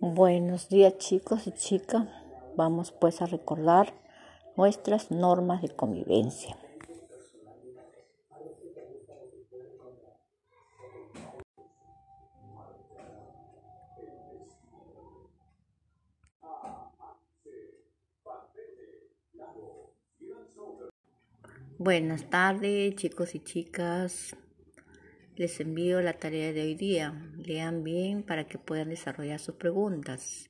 Buenos días chicos y chicas. Vamos pues a recordar nuestras normas de convivencia. Buenas tardes chicos y chicas. Les envío la tarea de hoy día. Lean bien para que puedan desarrollar sus preguntas.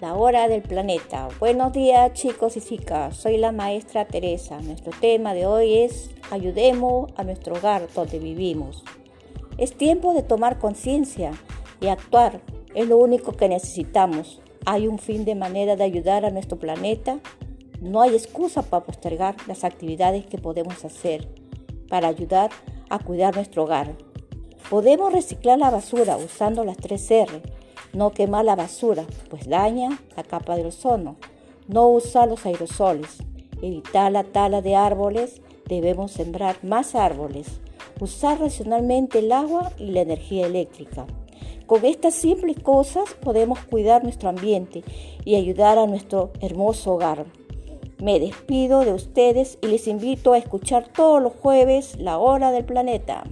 La hora del planeta. Buenos días chicos y chicas. Soy la maestra Teresa. Nuestro tema de hoy es ayudemos a nuestro hogar donde vivimos. Es tiempo de tomar conciencia y actuar. Es lo único que necesitamos. Hay un fin de manera de ayudar a nuestro planeta. No hay excusa para postergar las actividades que podemos hacer para ayudar a cuidar nuestro hogar. Podemos reciclar la basura usando las 3 R. No quemar la basura, pues daña la capa de ozono. No usar los aerosoles. Evitar la tala de árboles debemos sembrar más árboles, usar racionalmente el agua y la energía eléctrica. Con estas simples cosas podemos cuidar nuestro ambiente y ayudar a nuestro hermoso hogar. Me despido de ustedes y les invito a escuchar todos los jueves La Hora del Planeta.